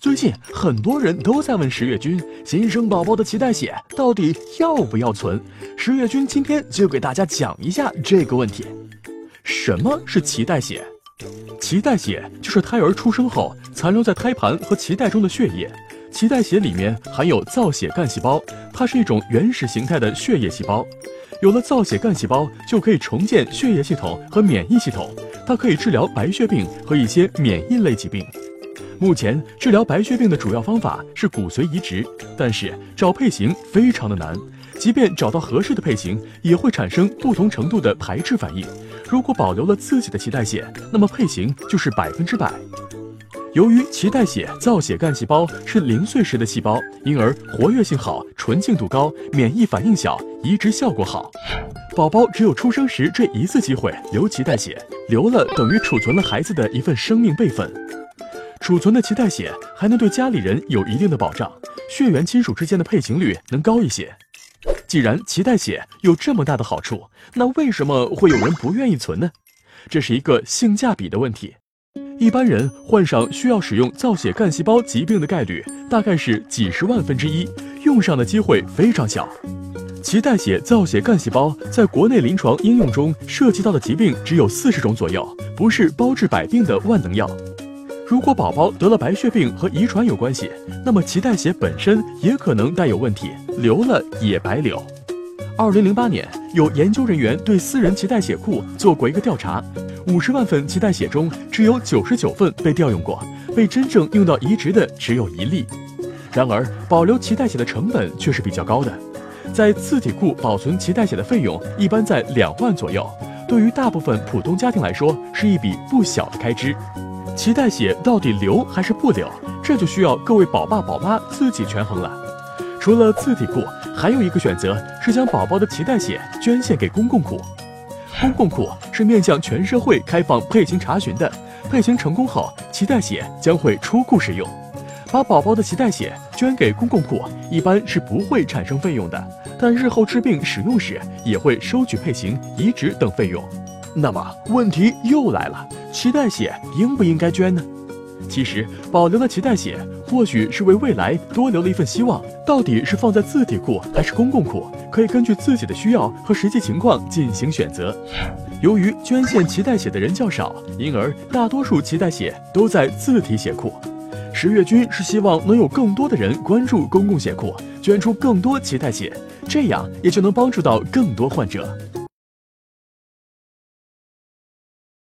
最近很多人都在问十月君，新生宝宝的脐带血到底要不要存？十月君今天就给大家讲一下这个问题。什么是脐带血？脐带血就是胎儿出生后残留在胎盘和脐带中的血液。脐带血里面含有造血干细胞，它是一种原始形态的血液细胞。有了造血干细胞，就可以重建血液系统和免疫系统，它可以治疗白血病和一些免疫类疾病。目前治疗白血病的主要方法是骨髓移植，但是找配型非常的难，即便找到合适的配型，也会产生不同程度的排斥反应。如果保留了自己的脐带血，那么配型就是百分之百。由于脐带血造血干细胞是零岁时的细胞，因而活跃性好、纯净度高、免疫反应小、移植效果好。宝宝只有出生时这一次机会留脐带血，留了等于储存了孩子的一份生命备份。储存的脐带血还能对家里人有一定的保障，血缘亲属之间的配型率能高一些。既然脐带血有这么大的好处，那为什么会有人不愿意存呢？这是一个性价比的问题。一般人患上需要使用造血干细胞疾病的概率大概是几十万分之一，用上的机会非常小。脐带血造血干细胞在国内临床应用中涉及到的疾病只有四十种左右，不是包治百病的万能药。如果宝宝得了白血病和遗传有关系，那么脐带血本身也可能带有问题，留了也白留。二零零八年，有研究人员对私人脐带血库做过一个调查，五十万份脐带血中只有九十九份被调用过，被真正用到移植的只有一例。然而，保留脐带血的成本却是比较高的，在次体库保存脐带血的费用一般在两万左右，对于大部分普通家庭来说是一笔不小的开支。脐带血到底留还是不留，这就需要各位宝爸宝妈自己权衡了。除了自体库，还有一个选择是将宝宝的脐带血捐献给公共库。公共库是面向全社会开放配型查询的，配型成功后，脐带血将会出库使用。把宝宝的脐带血捐给公共库，一般是不会产生费用的，但日后治病使用时也会收取配型、移植等费用。那么问题又来了。脐带血应不应该捐呢？其实保留了脐带血，或许是为未来多留了一份希望。到底是放在自体库还是公共库，可以根据自己的需要和实际情况进行选择。由于捐献脐带血的人较少，因而大多数脐带血都在自体血库。十月军是希望能有更多的人关注公共血库，捐出更多脐带血，这样也就能帮助到更多患者。